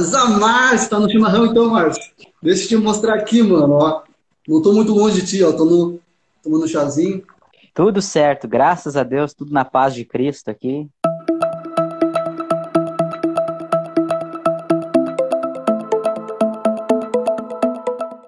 Zamar, tá no chimarrão então, Márcio? Deixa eu te mostrar aqui, mano, ó. Não tô muito longe de ti, ó. Tô no, tomando chazinho. Tudo certo, graças a Deus, tudo na paz de Cristo aqui.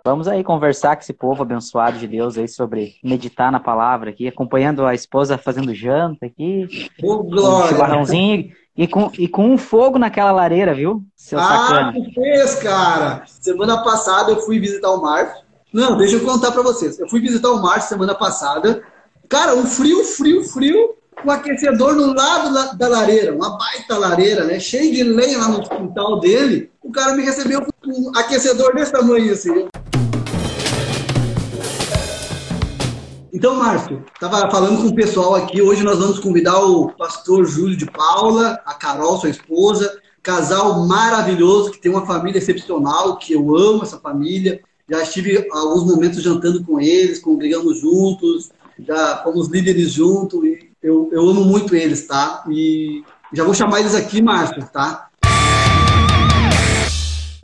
Vamos aí conversar com esse povo abençoado de Deus aí sobre meditar na palavra aqui, acompanhando a esposa fazendo janta aqui. Oh, glória! Um chimarrãozinho e com, e com um fogo naquela lareira, viu? Seu ah, sacana. que fez, cara! Semana passada eu fui visitar o Márcio. Não, deixa eu contar para vocês. Eu fui visitar o Márcio semana passada. Cara, um frio, frio, frio, um aquecedor no lado da lareira, uma baita lareira, né? Cheio de lenha lá no quintal dele. O cara me recebeu com um aquecedor desse tamanho assim. Então, Márcio, estava falando com o pessoal aqui. Hoje nós vamos convidar o pastor Júlio de Paula, a Carol, sua esposa, casal maravilhoso que tem uma família excepcional, que eu amo essa família. Já estive alguns momentos jantando com eles, congregamos juntos, já fomos líderes juntos e eu, eu amo muito eles, tá? E já vou chamar eles aqui, Márcio, tá?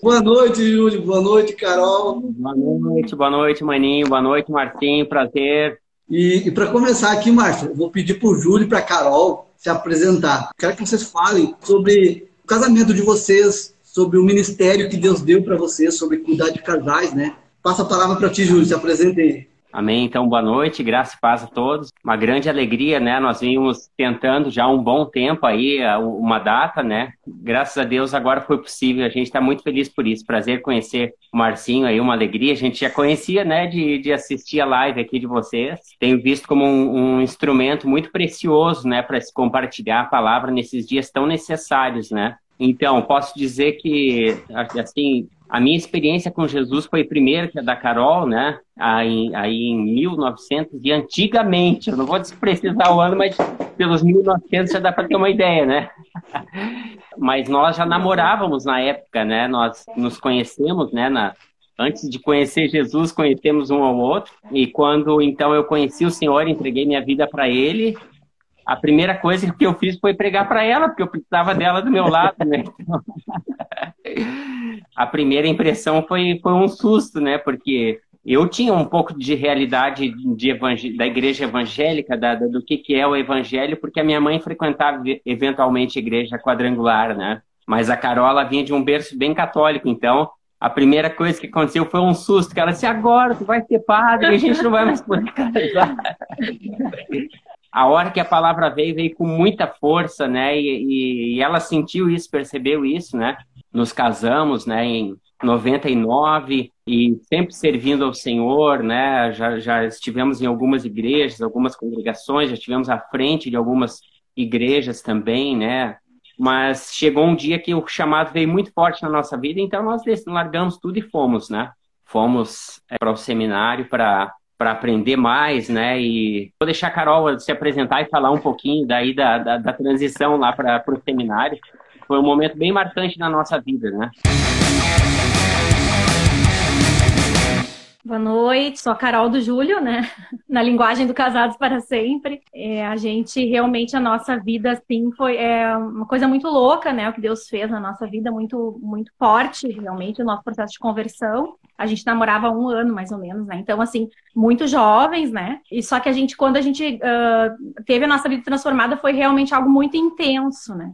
Boa noite, Júlio. Boa noite, Carol. Boa noite, boa noite, Maninho. Boa noite, Marcinho. Prazer. E, e para começar aqui, Márcio, eu vou pedir para o Júlio e para a Carol se apresentar. Quero que vocês falem sobre o casamento de vocês, sobre o ministério que Deus deu para vocês, sobre cuidar de casais, né? Passa a palavra para ti, Júlio, se apresente aí. Amém. Então, boa noite, graça e paz a todos. Uma grande alegria, né? Nós vimos tentando já há um bom tempo aí uma data, né? Graças a Deus agora foi possível. A gente está muito feliz por isso. Prazer conhecer o Marcinho aí, uma alegria. A gente já conhecia, né, de, de assistir a live aqui de vocês. Tenho visto como um, um instrumento muito precioso, né, para se compartilhar a palavra nesses dias tão necessários, né? Então, posso dizer que, assim, a minha experiência com Jesus foi primeiro que a da Carol, né? Aí, aí em 1900 e antigamente, eu não vou precisar o ano, mas pelos 1900 já dá para ter uma ideia, né? mas nós já namorávamos na época, né? Nós nos conhecemos, né? Na, antes de conhecer Jesus, conhecemos um ao outro. E quando então eu conheci o Senhor, entreguei minha vida para Ele, a primeira coisa que eu fiz foi pregar para ela, porque eu precisava dela do meu lado, né? a primeira impressão foi, foi um susto, né? Porque eu tinha um pouco de realidade de da igreja evangélica, da, da, do que, que é o evangelho, porque a minha mãe frequentava eventualmente a igreja quadrangular, né? Mas a Carola vinha de um berço bem católico, então a primeira coisa que aconteceu foi um susto, que ela disse, agora tu vai ser padre, a gente não vai mais poder casar a hora que a palavra veio, veio com muita força, né? E, e, ela sentiu isso, percebeu isso, né? Nos casamos, né? Em 99 e sempre servindo ao Senhor, né? Já, já estivemos em algumas igrejas, algumas congregações, já estivemos à frente de algumas igrejas também, né? Mas chegou um dia que o chamado veio muito forte na nossa vida, então nós largamos tudo e fomos, né? Fomos é, para o seminário para para aprender mais, né? E vou deixar a Carol se apresentar e falar um pouquinho daí da, da, da transição lá para o seminário. Foi um momento bem marcante na nossa vida, né? Boa noite, sou a Carol do Júlio, né? Na linguagem do Casados para Sempre. É, a gente realmente, a nossa vida, assim, foi é, uma coisa muito louca, né? O que Deus fez na nossa vida, muito, muito forte, realmente, o nosso processo de conversão. A gente namorava um ano, mais ou menos, né? Então, assim, muito jovens, né? E só que a gente, quando a gente uh, teve a nossa vida transformada, foi realmente algo muito intenso, né?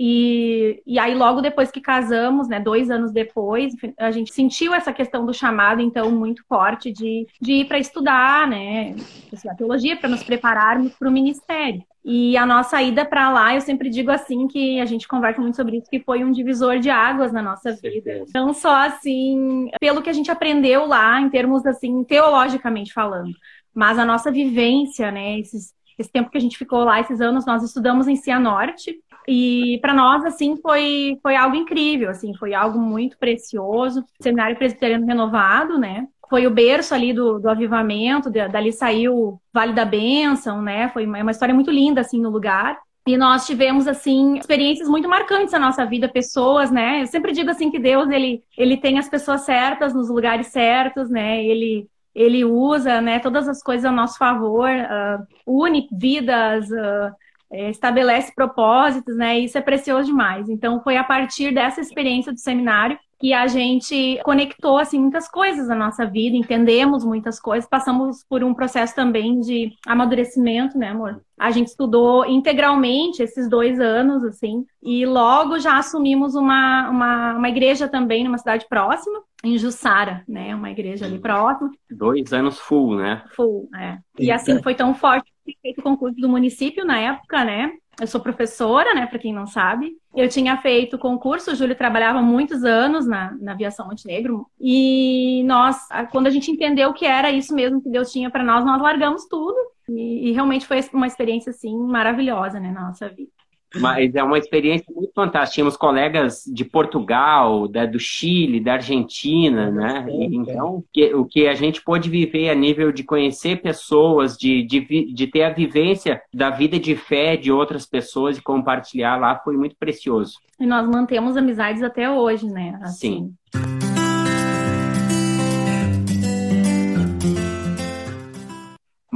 E, e aí, logo depois que casamos, né, dois anos depois, a gente sentiu essa questão do chamado, então, muito forte de, de ir para estudar, né, estudar teologia, para nos prepararmos para o ministério. E a nossa ida para lá, eu sempre digo assim, que a gente conversa muito sobre isso, que foi um divisor de águas na nossa vida. Não só assim, pelo que a gente aprendeu lá, em termos assim, teologicamente falando, mas a nossa vivência, né, esses, esse tempo que a gente ficou lá, esses anos, nós estudamos em Cianorte, e para nós, assim, foi, foi algo incrível, assim, foi algo muito precioso. Seminário Presbiteriano Renovado, né? Foi o berço ali do, do avivamento, dali saiu Vale da Bênção, né? Foi uma, uma história muito linda, assim, no lugar. E nós tivemos, assim, experiências muito marcantes na nossa vida, pessoas, né? Eu sempre digo, assim, que Deus, ele, ele tem as pessoas certas nos lugares certos, né? Ele, ele usa, né, todas as coisas a nosso favor, uh, une vidas, uh, é, estabelece propósitos, né? E isso é precioso demais. Então, foi a partir dessa experiência do seminário que a gente conectou assim muitas coisas na nossa vida, entendemos muitas coisas, passamos por um processo também de amadurecimento, né, amor? A gente estudou integralmente esses dois anos, assim, e logo já assumimos uma, uma, uma igreja também numa cidade próxima, em Jussara, né? Uma igreja ali próxima. Dois anos full, né? Full, é. E assim foi tão forte feito o concurso do município na época, né? Eu sou professora, né, para quem não sabe. Eu tinha feito concurso, o Júlio trabalhava muitos anos na, na aviação Montenegro. E nós, quando a gente entendeu que era isso mesmo que Deus tinha para nós, nós largamos tudo. E, e, realmente foi uma experiência, assim, maravilhosa, né, na nossa vida. Mas é uma experiência muito fantástica. Tínhamos colegas de Portugal, da, do Chile, da Argentina, né? E, então, que, o que a gente pôde viver a nível de conhecer pessoas, de, de, de ter a vivência da vida de fé de outras pessoas e compartilhar lá foi muito precioso. E nós mantemos amizades até hoje, né? Assim. Sim.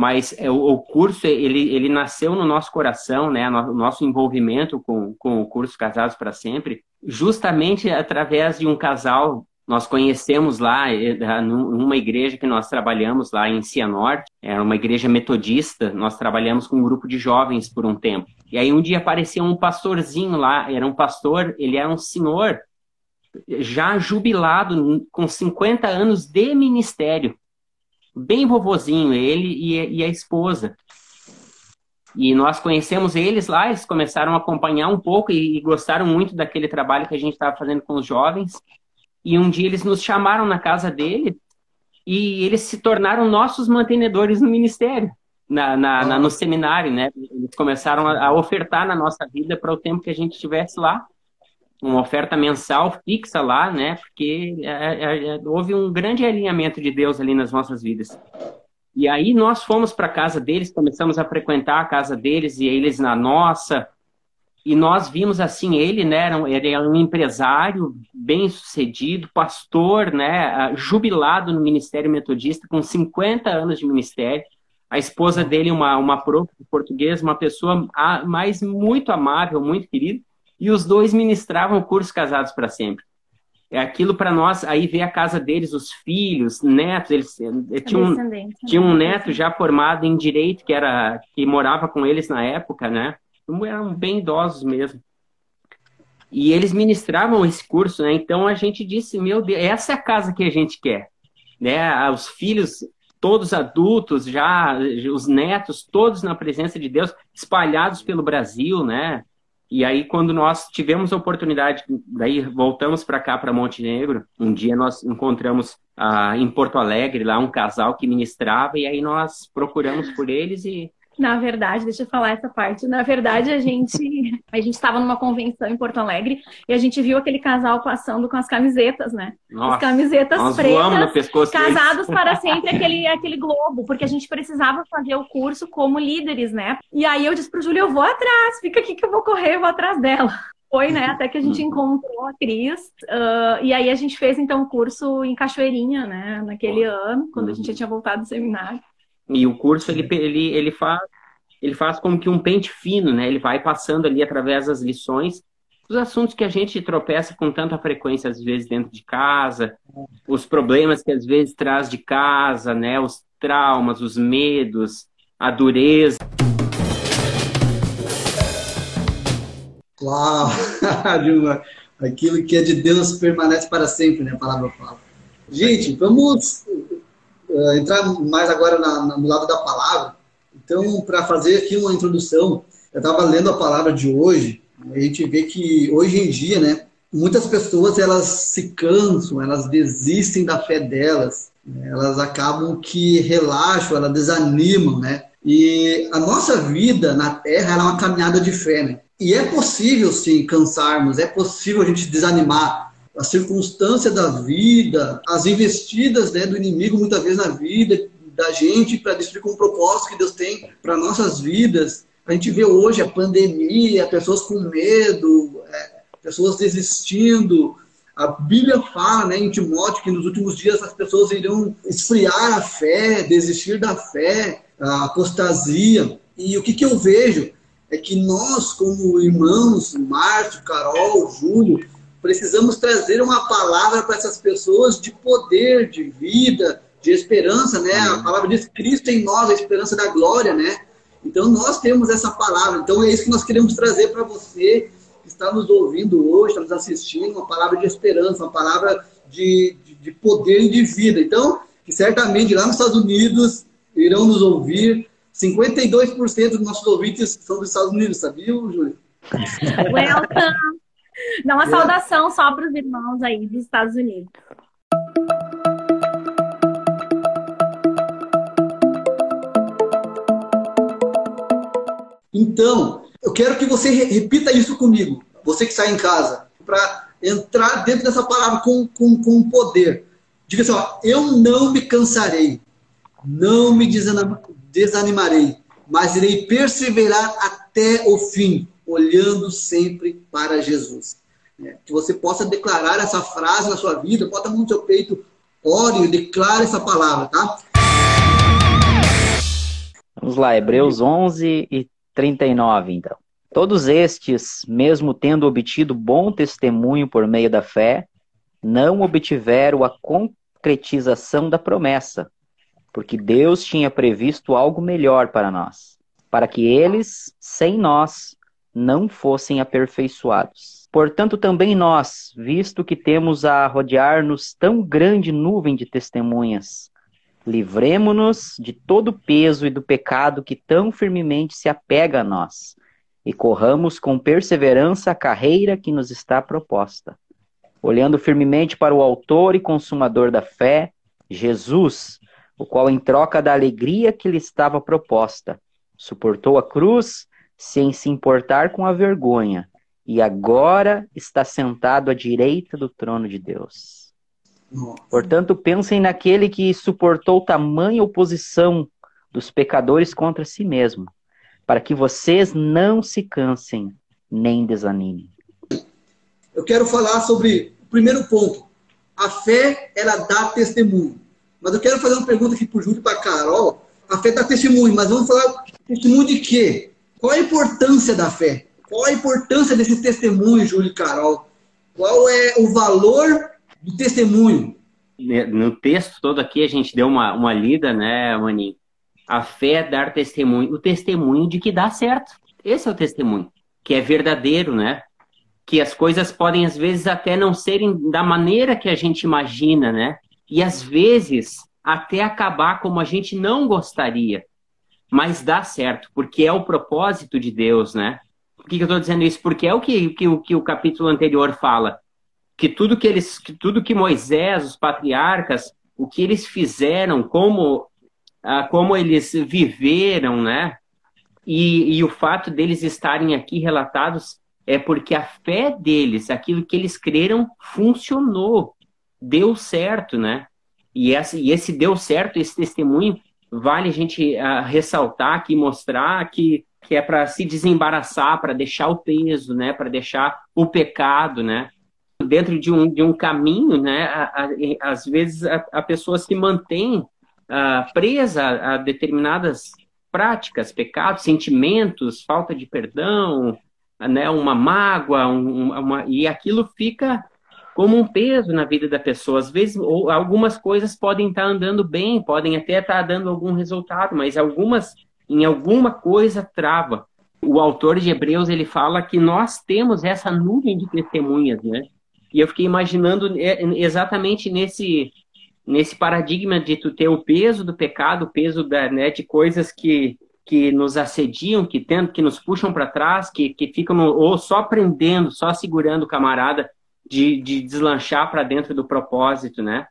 Mas é, o, curso ele, ele nasceu no nosso coração, né, o nosso envolvimento com, com o curso Casados para Sempre, justamente através de um casal. Nós conhecemos lá numa igreja que nós trabalhamos lá em Cianorte, era uma igreja metodista, nós trabalhamos com um grupo de jovens por um tempo. E aí um dia apareceu um pastorzinho lá, era um pastor, ele era um senhor já jubilado com 50 anos de ministério bem vovozinho, ele e, e a esposa. E nós conhecemos eles lá, eles começaram a acompanhar um pouco e, e gostaram muito daquele trabalho que a gente estava fazendo com os jovens. E um dia eles nos chamaram na casa dele e eles se tornaram nossos mantenedores no ministério, na, na, na no seminário, né? Eles começaram a, a ofertar na nossa vida para o tempo que a gente estivesse lá uma oferta mensal fixa lá, né? Porque é, é, é, houve um grande alinhamento de Deus ali nas nossas vidas. E aí nós fomos para a casa deles, começamos a frequentar a casa deles e eles na nossa. E nós vimos assim, ele, né, era um, ele era um empresário bem sucedido, pastor, né, jubilado no Ministério Metodista, com 50 anos de ministério. A esposa dele, uma, uma prof portuguesa, uma pessoa mais muito amável, muito querida e os dois ministravam o curso Casados para Sempre. É aquilo para nós, aí ver a casa deles, os filhos, netos, eles eh, tinham um, né? tinha um neto já formado em direito que era que morava com eles na época, né? Eram bem idosos mesmo. E eles ministravam esse curso, né? Então a gente disse, meu Deus, essa é a casa que a gente quer, né? Os filhos todos adultos já, os netos todos na presença de Deus, espalhados pelo Brasil, né? E aí, quando nós tivemos a oportunidade, daí voltamos para cá, para Montenegro, um dia nós encontramos ah, em Porto Alegre lá um casal que ministrava, e aí nós procuramos por eles e na verdade, deixa eu falar essa parte. Na verdade, a gente a gente estava numa convenção em Porto Alegre e a gente viu aquele casal passando com as camisetas, né? Nossa, as camisetas pretas, casados para sempre aquele aquele globo, porque a gente precisava fazer o curso como líderes, né? E aí eu disse pro Júlio, eu vou atrás, fica aqui que eu vou correr, eu vou atrás dela. Foi, né? Até que a gente encontrou a Cris. Uh, e aí a gente fez, então, o curso em Cachoeirinha, né? Naquele ano, quando a gente já tinha voltado do seminário. E o curso ele, ele, ele faz ele faz como que um pente fino, né? Ele vai passando ali através das lições os assuntos que a gente tropeça com tanta frequência às vezes dentro de casa, os problemas que às vezes traz de casa, né? Os traumas, os medos, a dureza. Uau! Aquilo que é de Deus permanece para sempre, né? A palavra fala. Gente, vamos uh, entrar mais agora na, na, no lado da palavra. Então, para fazer aqui uma introdução, eu estava lendo a palavra de hoje, a gente vê que hoje em dia, né, muitas pessoas elas se cansam, elas desistem da fé delas, né, elas acabam que relaxam, elas desanimam, né? E a nossa vida na Terra é uma caminhada de fé, né? E é possível, sim, cansarmos, é possível a gente desanimar, a circunstância da vida, as investidas né, do inimigo muitas vezes na vida da gente para destruir com o propósito que Deus tem para nossas vidas. A gente vê hoje a pandemia, pessoas com medo, é, pessoas desistindo. A Bíblia fala né, em Timóteo que nos últimos dias as pessoas irão esfriar a fé, desistir da fé, a apostasia. E o que, que eu vejo? é que nós, como irmãos, Márcio, Carol, Júlio, precisamos trazer uma palavra para essas pessoas de poder, de vida, de esperança, né? A palavra diz Cristo em nós, a esperança da glória, né? Então nós temos essa palavra. Então é isso que nós queremos trazer para você que está nos ouvindo hoje, está nos assistindo, uma palavra de esperança, uma palavra de, de, de poder e de vida. Então, que certamente lá nos Estados Unidos irão nos ouvir. 52% dos nossos ouvintes são dos Estados Unidos, sabia, Júlio? Welcome! Dá uma saudação só para os irmãos aí dos Estados Unidos. Então, eu quero que você repita isso comigo, você que está em casa, para entrar dentro dessa palavra com, com, com poder. Diga assim, ó, eu não me cansarei, não me desanimarei, mas irei perseverar até o fim, olhando sempre para Jesus. É, que você possa declarar essa frase na sua vida, bota a mão no seu peito, ore e declare essa palavra, tá? Vamos lá, Hebreus 11 e 39, então. Todos estes, mesmo tendo obtido bom testemunho por meio da fé, não obtiveram a concretização da promessa, porque Deus tinha previsto algo melhor para nós, para que eles, sem nós, não fossem aperfeiçoados. Portanto, também nós, visto que temos a rodear-nos tão grande nuvem de testemunhas, livremo-nos de todo o peso e do pecado que tão firmemente se apega a nós, e corramos com perseverança a carreira que nos está proposta, olhando firmemente para o Autor e Consumador da fé, Jesus, o qual, em troca da alegria que lhe estava proposta, suportou a cruz sem se importar com a vergonha, e agora está sentado à direita do trono de Deus. Portanto, pensem naquele que suportou tamanha oposição dos pecadores contra si mesmo, para que vocês não se cansem nem desanimem. Eu quero falar sobre o primeiro ponto. A fé, ela dá testemunho. Mas eu quero fazer uma pergunta aqui para o Júlio e para a Carol. A fé dá testemunho, mas vamos falar testemunho de quê? Qual a importância da fé? Qual a importância desse testemunho, Júlio e Carol? Qual é o valor do testemunho? No texto todo aqui, a gente deu uma, uma lida, né, Maninho? A fé é dar testemunho, o testemunho de que dá certo. Esse é o testemunho, que é verdadeiro, né? Que as coisas podem, às vezes, até não serem da maneira que a gente imagina, né? E, às vezes, até acabar como a gente não gostaria mas dá certo, porque é o propósito de Deus, né? Por que, que eu estou dizendo isso? Porque é o que, que, que o capítulo anterior fala, que tudo que eles, que tudo que Moisés, os patriarcas, o que eles fizeram, como, ah, como eles viveram, né? E, e o fato deles estarem aqui relatados é porque a fé deles, aquilo que eles creram, funcionou, deu certo, né? E, essa, e esse deu certo, esse testemunho, vale a gente uh, ressaltar aqui, mostrar que, que é para se desembaraçar, para deixar o peso, né? Para deixar o pecado, né? Dentro de um, de um caminho, né? Às vezes a, a, pessoa se mantém uh, presa a determinadas práticas, pecados, sentimentos, falta de perdão, né? Uma mágoa, um, uma, e aquilo fica como um peso na vida da pessoa. Às vezes, algumas coisas podem estar andando bem, podem até estar dando algum resultado, mas algumas, em alguma coisa, trava. O autor de Hebreus, ele fala que nós temos essa nuvem de testemunhas, né? E eu fiquei imaginando é, exatamente nesse, nesse paradigma de tu ter o peso do pecado, o peso da, né, de coisas que, que nos assediam, que tentam, que nos puxam para trás, que, que ficam no, ou só prendendo, só segurando o camarada de, de deslanchar para dentro do propósito, né?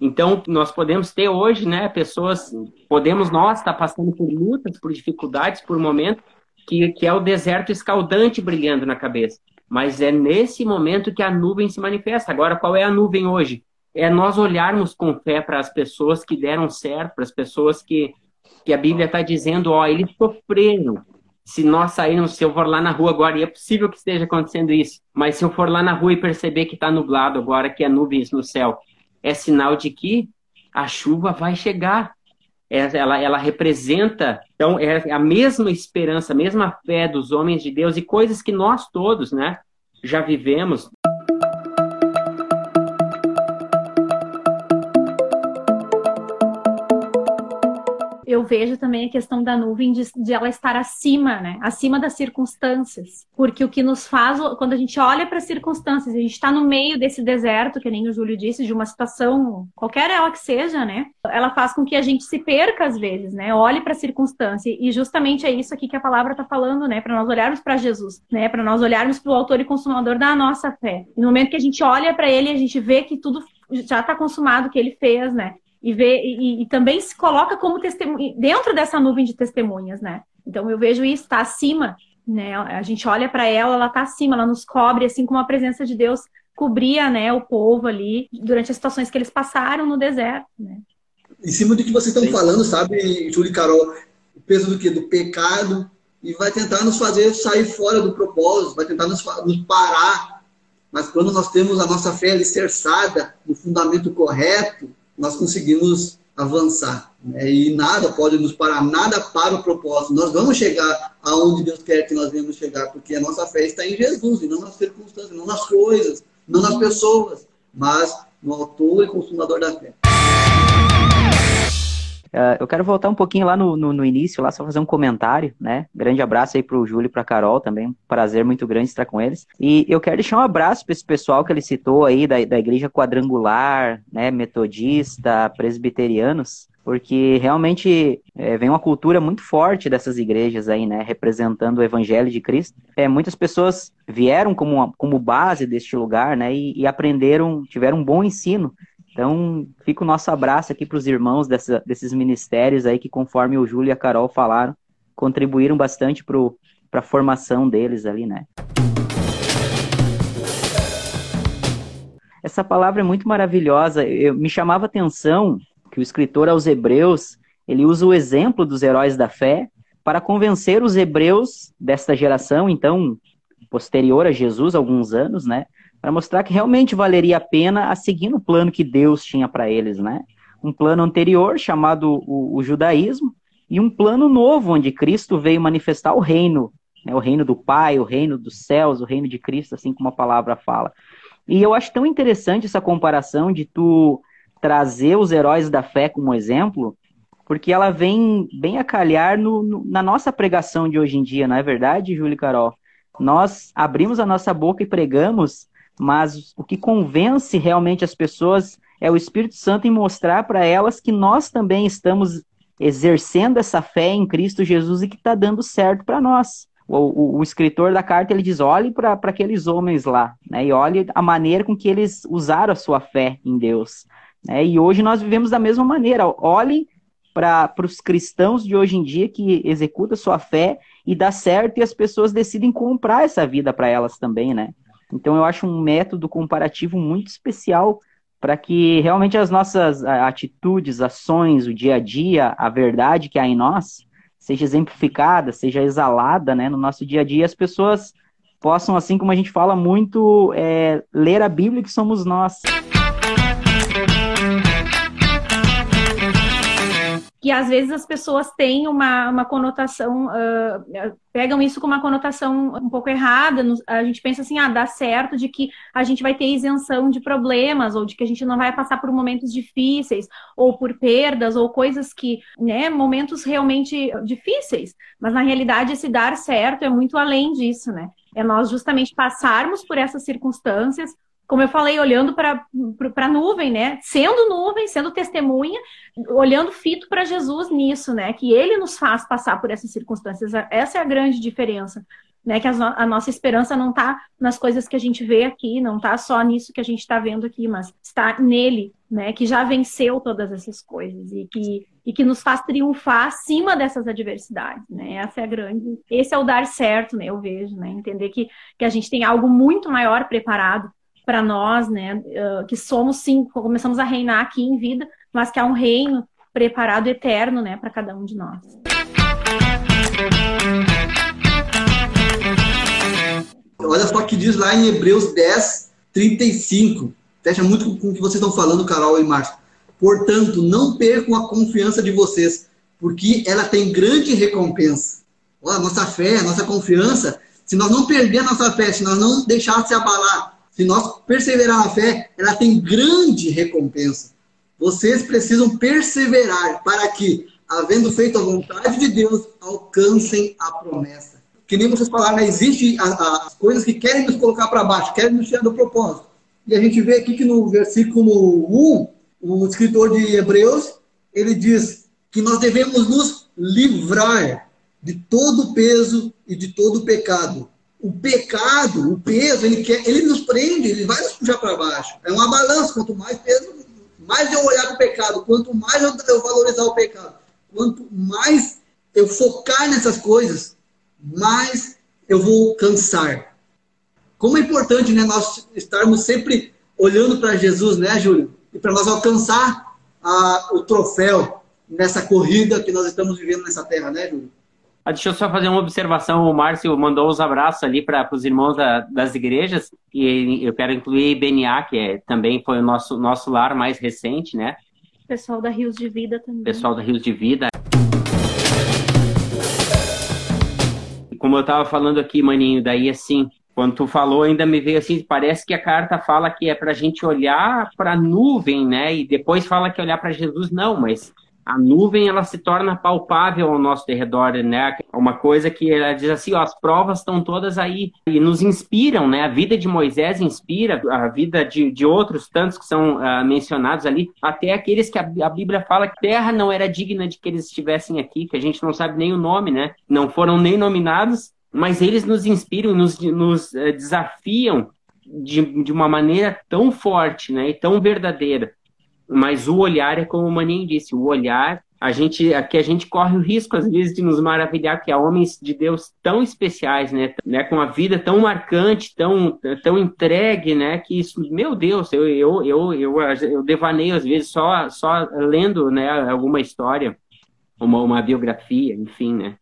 Então, nós podemos ter hoje, né, pessoas, podemos nós estar tá passando por lutas, por dificuldades, por momentos, que, que é o deserto escaldante brilhando na cabeça. Mas é nesse momento que a nuvem se manifesta. Agora, qual é a nuvem hoje? É nós olharmos com fé para as pessoas que deram certo, para as pessoas que, que a Bíblia está dizendo, ó, eles sofreram, se nós sairmos, se eu for lá na rua agora, e é possível que esteja acontecendo isso, mas se eu for lá na rua e perceber que está nublado agora, que é nuvens no céu, é sinal de que a chuva vai chegar. é, ela, ela representa, então, é a mesma esperança, a mesma fé dos homens de Deus e coisas que nós todos, né, já vivemos. Eu vejo também a questão da nuvem de, de, ela estar acima, né? Acima das circunstâncias. Porque o que nos faz, quando a gente olha para as circunstâncias, a gente está no meio desse deserto, que nem o Júlio disse, de uma situação, qualquer ela que seja, né? Ela faz com que a gente se perca às vezes, né? Olhe para a circunstância. E justamente é isso aqui que a palavra está falando, né? Para nós olharmos para Jesus, né? Para nós olharmos para o autor e consumador da nossa fé. E no momento que a gente olha para ele, a gente vê que tudo já está consumado, que ele fez, né? E, vê, e, e também se coloca como testemunha, dentro dessa nuvem de testemunhas, né? Então eu vejo isso, está acima, né? A gente olha para ela, ela está acima, ela nos cobre, assim como a presença de Deus cobria, né, o povo ali durante as situações que eles passaram no deserto, né? Em cima do que vocês estão Sim. falando, sabe, Júlio e Carol, o peso do que? Do pecado, e vai tentar nos fazer sair fora do propósito, vai tentar nos, nos parar. Mas quando nós temos a nossa fé alicerçada no fundamento correto, nós conseguimos avançar. Né? E nada pode nos parar, nada para o propósito. Nós vamos chegar aonde Deus quer que nós venhamos chegar, porque a nossa fé está em Jesus, e não nas circunstâncias, não nas coisas, não nas pessoas, mas no autor e consumador da fé. Uh, eu quero voltar um pouquinho lá no, no, no, início, lá só fazer um comentário, né? Grande abraço aí pro Júlio e pra Carol também, um prazer muito grande estar com eles. E eu quero deixar um abraço para esse pessoal que ele citou aí, da, da igreja quadrangular, né? Metodista, presbiterianos, porque realmente é, vem uma cultura muito forte dessas igrejas aí, né, representando o Evangelho de Cristo. É, muitas pessoas vieram como, uma, como base deste lugar, né, e, e, aprenderam, tiveram um bom ensino então, fica o nosso abraço aqui para os irmãos dessa, desses ministérios aí que, conforme o Júlio e a Carol falaram, contribuíram bastante para a formação deles ali, né? Essa palavra é muito maravilhosa. Eu, me chamava a atenção que o escritor aos Hebreus ele usa o exemplo dos heróis da fé para convencer os hebreus desta geração, então posterior a Jesus, alguns anos, né, para mostrar que realmente valeria a pena a seguir no plano que Deus tinha para eles, né? Um plano anterior chamado o, o, judaísmo e um plano novo onde Cristo veio manifestar o reino, né? o reino do Pai, o reino dos céus, o reino de Cristo, assim como a palavra fala. E eu acho tão interessante essa comparação de tu trazer os heróis da fé como exemplo, porque ela vem bem a calhar no, no, na nossa pregação de hoje em dia, não é verdade, Júlio e Carol? Nós abrimos a nossa boca e pregamos mas o que convence realmente as pessoas é o Espírito Santo em mostrar para elas que nós também estamos exercendo essa fé em Cristo Jesus e que está dando certo para nós. O, o, o, escritor da carta ele diz: olhe para aqueles homens lá, né, e olhe a maneira com que eles usaram a sua fé em Deus. Né, e hoje nós vivemos da mesma maneira. Olhe para os cristãos de hoje em dia que executam sua fé e dá certo e as pessoas decidem comprar essa vida para elas também, né? Então, eu acho um método comparativo muito especial para que realmente as nossas atitudes, ações, o dia a dia, a verdade que há em nós, seja exemplificada, seja exalada né, no nosso dia a dia, as pessoas possam, assim como a gente fala muito, é, ler a Bíblia que somos nós. Que às vezes as pessoas têm uma, uma conotação, uh, pegam isso com uma conotação um pouco errada. A gente pensa assim, ah, dá certo de que a gente vai ter isenção de problemas, ou de que a gente não vai passar por momentos difíceis, ou por perdas, ou coisas que, né, momentos realmente difíceis. Mas na realidade, esse dar certo é muito além disso, né? É nós justamente passarmos por essas circunstâncias, como eu falei, olhando para a nuvem, né? Sendo nuvem, sendo testemunha, olhando fito para Jesus nisso, né? Que ele nos faz passar por essas circunstâncias. Essa é a grande diferença. Né, que a, a nossa esperança não está nas coisas que a gente vê aqui, não está só nisso que a gente está vendo aqui, mas está nele, né, que já venceu todas essas coisas e que, e que nos faz triunfar acima dessas adversidades, né? Essa é a grande, esse é o dar certo, né? Eu vejo, né? Entender que, que a gente tem algo muito maior preparado para nós, né, que somos sim, começamos a reinar aqui em vida, mas que há um reino preparado eterno, né, para cada um de nós. Olha só o que diz lá em Hebreus 10, 35. Fecha muito com o que vocês estão falando, Carol e Márcio. Portanto, não percam a confiança de vocês, porque ela tem grande recompensa. a nossa fé, nossa confiança, se nós não perder a nossa fé, se nós não deixar se abalar, se nós perseverar na fé, ela tem grande recompensa. Vocês precisam perseverar para que, havendo feito a vontade de Deus, alcancem a promessa. Que nem vocês falaram, né? existe as coisas que querem nos colocar para baixo, querem nos tirar do propósito. E a gente vê aqui que no versículo 1, o escritor de Hebreus, ele diz que nós devemos nos livrar de todo peso e de todo pecado. O pecado, o peso, ele quer, ele nos prende, ele vai nos puxar para baixo. É uma balança, quanto mais peso, mais eu olhar para o pecado, quanto mais eu, valorizar o pecado, quanto mais eu focar nessas coisas, mais eu vou cansar. Como é importante né, nós estarmos sempre olhando para Jesus, né, Júlio? E para nós alcançar a, o troféu nessa corrida que nós estamos vivendo nessa terra, né, Júlio? Ah, deixa eu só fazer uma observação. O Márcio mandou os abraços ali para os irmãos da, das igrejas, e eu quero incluir BNA, que é, também foi o nosso, nosso lar mais recente, né? Pessoal da Rios de Vida também. Pessoal da Rios de Vida. Como eu estava falando aqui, maninho, daí assim, quando tu falou, ainda me veio assim, parece que a carta fala que é para a gente olhar para a nuvem, né? E depois fala que olhar para Jesus, não, mas a nuvem ela se torna palpável ao nosso redor, né? Uma coisa que ela diz assim, ó, as provas estão todas aí e nos inspiram, né? A vida de Moisés inspira, a vida de, de outros tantos que são uh, mencionados ali, até aqueles que a, a, Bíblia fala que terra não era digna de que eles estivessem aqui, que a gente não sabe nem o nome, né? Não foram nem nominados, mas eles nos inspiram, nos, nos uh, desafiam de, de uma maneira tão forte, né? E tão verdadeira mas o olhar é como o Maninho disse, o olhar, a gente, aqui a gente corre o risco às vezes de nos maravilhar que há homens de Deus tão especiais, né, né, com a vida tão marcante, tão, tão entregue, né, que isso, meu Deus, eu, eu, eu, eu, eu devaneio às vezes só, só lendo, né, alguma história, uma, uma biografia, enfim, né.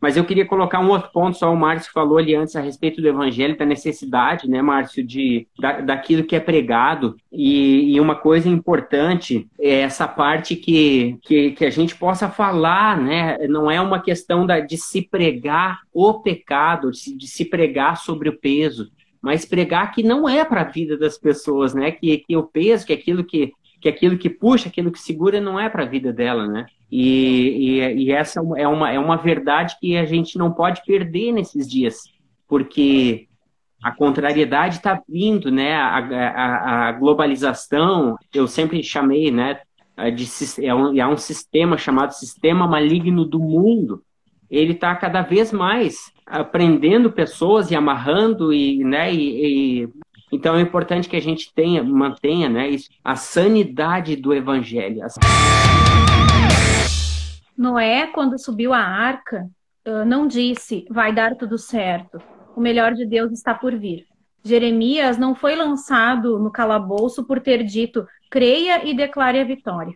Mas eu queria colocar um outro ponto, só o Márcio falou ali antes a respeito do evangelho, da necessidade, né, Márcio, de, da, daquilo que é pregado. E, e, uma coisa importante é essa parte que, que, que, a gente possa falar, né? Não é uma questão da, de se pregar o pecado, de, de se pregar sobre o peso, mas pregar que não é para a vida das pessoas, né? Que, que o peso, que aquilo que, que aquilo que puxa, aquilo que segura, não é para a vida dela, né? E, e, e, essa é uma, é uma verdade que a gente não pode perder nesses dias, porque a contrariedade está vindo, né? A, a, a, globalização, eu sempre chamei, né? De, é, um, é um sistema chamado sistema maligno do mundo. Ele está cada vez mais aprendendo pessoas e amarrando e, né? E, e, então é importante que a gente tenha, mantenha, né? Isso, a sanidade do evangelho. Noé, quando subiu a arca, não disse, vai dar tudo certo, o melhor de Deus está por vir. Jeremias não foi lançado no calabouço por ter dito, creia e declare a vitória.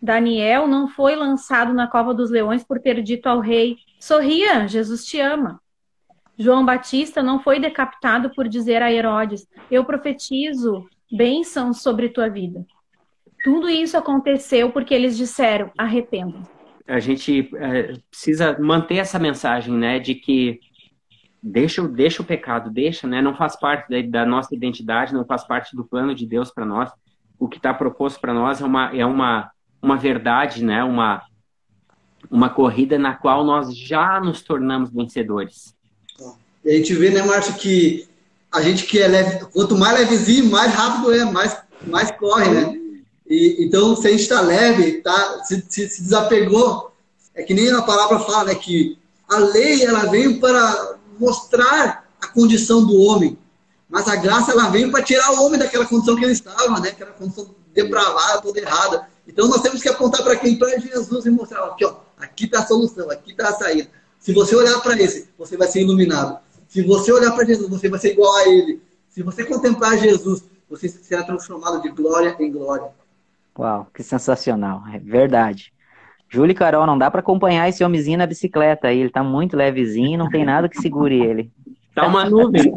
Daniel não foi lançado na cova dos leões por ter dito ao rei, sorria, Jesus te ama. João Batista não foi decapitado por dizer a Herodes, eu profetizo bênção sobre tua vida. Tudo isso aconteceu porque eles disseram, arrependam a gente é, precisa manter essa mensagem, né, de que deixa, deixa o pecado, deixa, né, não faz parte da, da nossa identidade, não faz parte do plano de Deus para nós. O que está proposto para nós é uma, é uma, uma verdade, né, uma, uma corrida na qual nós já nos tornamos vencedores. E a gente vê, né, Márcio, que a gente que é leve, quanto mais levezinho, mais rápido é, mais, mais corre, né? E, então, se a gente está leve, tá, se, se, se, desapegou, é que nem a palavra fala, né, que a lei ela veio para mostrar a condição do homem, mas a graça ela veio para tirar o homem daquela condição que ele estava, né, aquela condição depravada, toda errada. Então, nós temos que apontar para quem? Para Jesus e mostrar, aqui, ó, aqui está a solução, aqui está a saída. Se você olhar para esse, você vai ser iluminado. Se você olhar para Jesus, você vai ser igual a ele. Se você contemplar Jesus, você será transformado de glória em glória. Uau, que sensacional. É verdade. Júlio e Carol, não dá para acompanhar esse homenzinho na bicicleta aí. Ele tá muito levezinho, não tem nada que segure ele. Tá uma nuvem.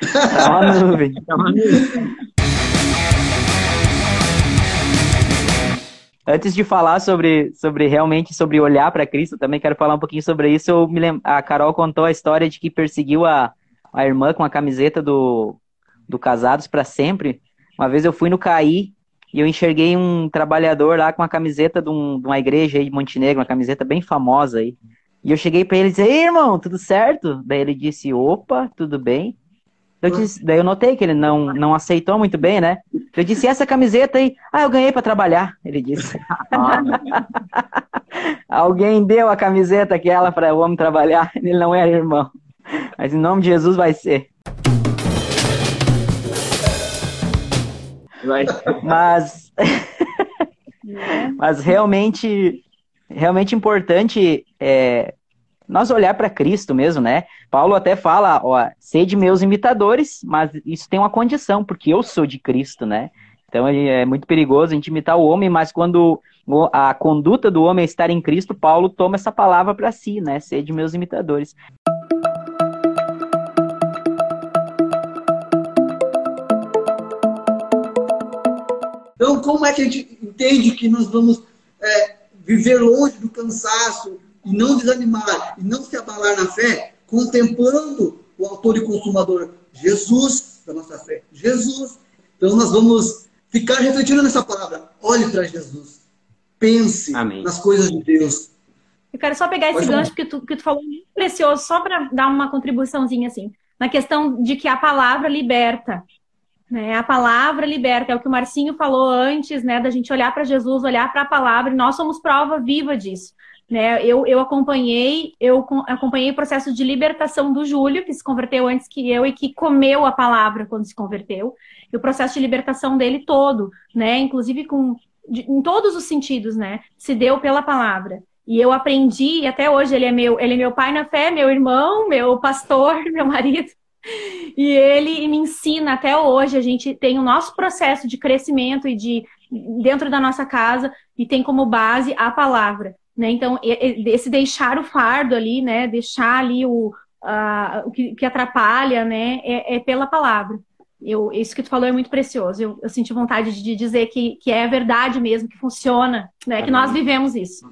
tá uma nuvem. Tá uma nuvem. Antes de falar sobre, sobre realmente sobre olhar para Cristo, também quero falar um pouquinho sobre isso. Eu me. A Carol contou a história de que perseguiu a, a irmã com a camiseta do, do Casados para Sempre. Uma vez eu fui no CAI e eu enxerguei um trabalhador lá com a camiseta de, um, de uma igreja aí de Montenegro, uma camiseta bem famosa aí. E eu cheguei para ele e disse, Ei, irmão, tudo certo? Daí ele disse, opa, tudo bem. Eu disse, daí eu notei que ele não, não aceitou muito bem, né? Eu disse, essa camiseta aí, ah, eu ganhei para trabalhar, ele disse. Alguém deu a camiseta aquela para o homem trabalhar, ele não era irmão. Mas em nome de Jesus vai ser. Mas, mas realmente, realmente importante é, nós olhar para Cristo mesmo, né? Paulo até fala, ó, sede meus imitadores, mas isso tem uma condição, porque eu sou de Cristo, né? Então é muito perigoso a gente imitar o homem, mas quando a conduta do homem é estar em Cristo, Paulo toma essa palavra para si, né? Sede meus imitadores. Então, como é que a gente entende que nós vamos é, viver longe do cansaço, e não desanimar, e não se abalar na fé, contemplando o autor e consumador Jesus da nossa fé. Jesus. Então nós vamos ficar refletindo nessa palavra. Olhe para Jesus. Pense Amém. nas coisas de Deus. Eu quero só pegar esse Pode gancho que tu, que tu falou muito precioso, só para dar uma contribuiçãozinha assim, na questão de que a palavra liberta. Né? A palavra liberta, é o que o Marcinho falou antes, né? Da gente olhar para Jesus, olhar para a palavra, e nós somos prova viva disso. Né? Eu, eu acompanhei, eu acompanhei o processo de libertação do Júlio, que se converteu antes que eu e que comeu a palavra quando se converteu, e o processo de libertação dele todo, né? Inclusive com de, em todos os sentidos, né? Se deu pela palavra. E eu aprendi, e até hoje ele é meu, ele é meu pai na fé, meu irmão, meu pastor, meu marido. E ele me ensina até hoje, a gente tem o nosso processo de crescimento e de dentro da nossa casa e tem como base a palavra. Né? Então, esse deixar o fardo ali, né? Deixar ali o, uh, o que, que, atrapalha, né? É, é, pela palavra. Eu, isso que tu falou é muito precioso. Eu, eu senti vontade de dizer que, que é verdade mesmo, que funciona, né? Que nós vivemos isso.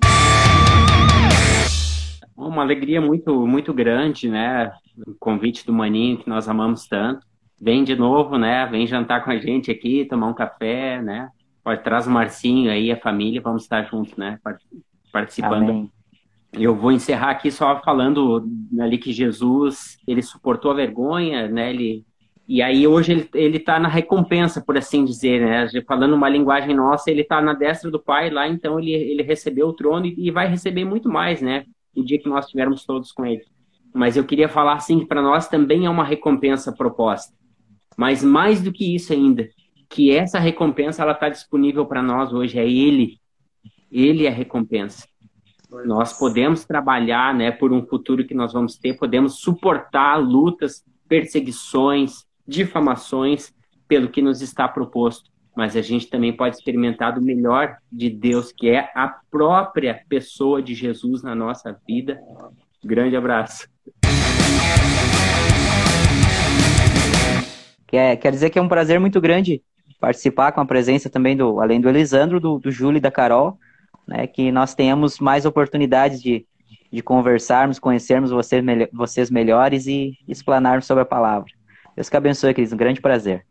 Uma alegria muito, muito grande, né? O convite do Maninho, que nós amamos tanto. Vem de novo, né? Vem jantar com a gente aqui, tomar um café, né? Pode trazer o Marcinho aí, a família, vamos estar juntos, né? Participando. Amém. Eu vou encerrar aqui só falando ali que Jesus, ele suportou a vergonha, né? Ele, e aí hoje ele, ele tá na recompensa, por assim dizer, né? Falando uma linguagem nossa, ele tá na destra do Pai lá, então ele, ele recebeu o trono e, e vai receber muito mais, né? O dia que nós estivermos todos com ele. Mas eu queria falar assim que para nós também é uma recompensa proposta. Mas mais do que isso ainda, que essa recompensa ela está disponível para nós hoje, é Ele ele é recompensa. Nós podemos trabalhar né, por um futuro que nós vamos ter, podemos suportar lutas, perseguições, difamações pelo que nos está proposto, mas a gente também pode experimentar do melhor de Deus, que é a própria pessoa de Jesus na nossa vida. Grande abraço. Quer, quer dizer que é um prazer muito grande participar com a presença também do, além do Elisandro, do, do Júlio e da Carol, né, que nós tenhamos mais oportunidades de, de conversarmos, conhecermos vocês, vocês melhores e explanarmos sobre a palavra. Deus que abençoe, queridos. Um grande prazer.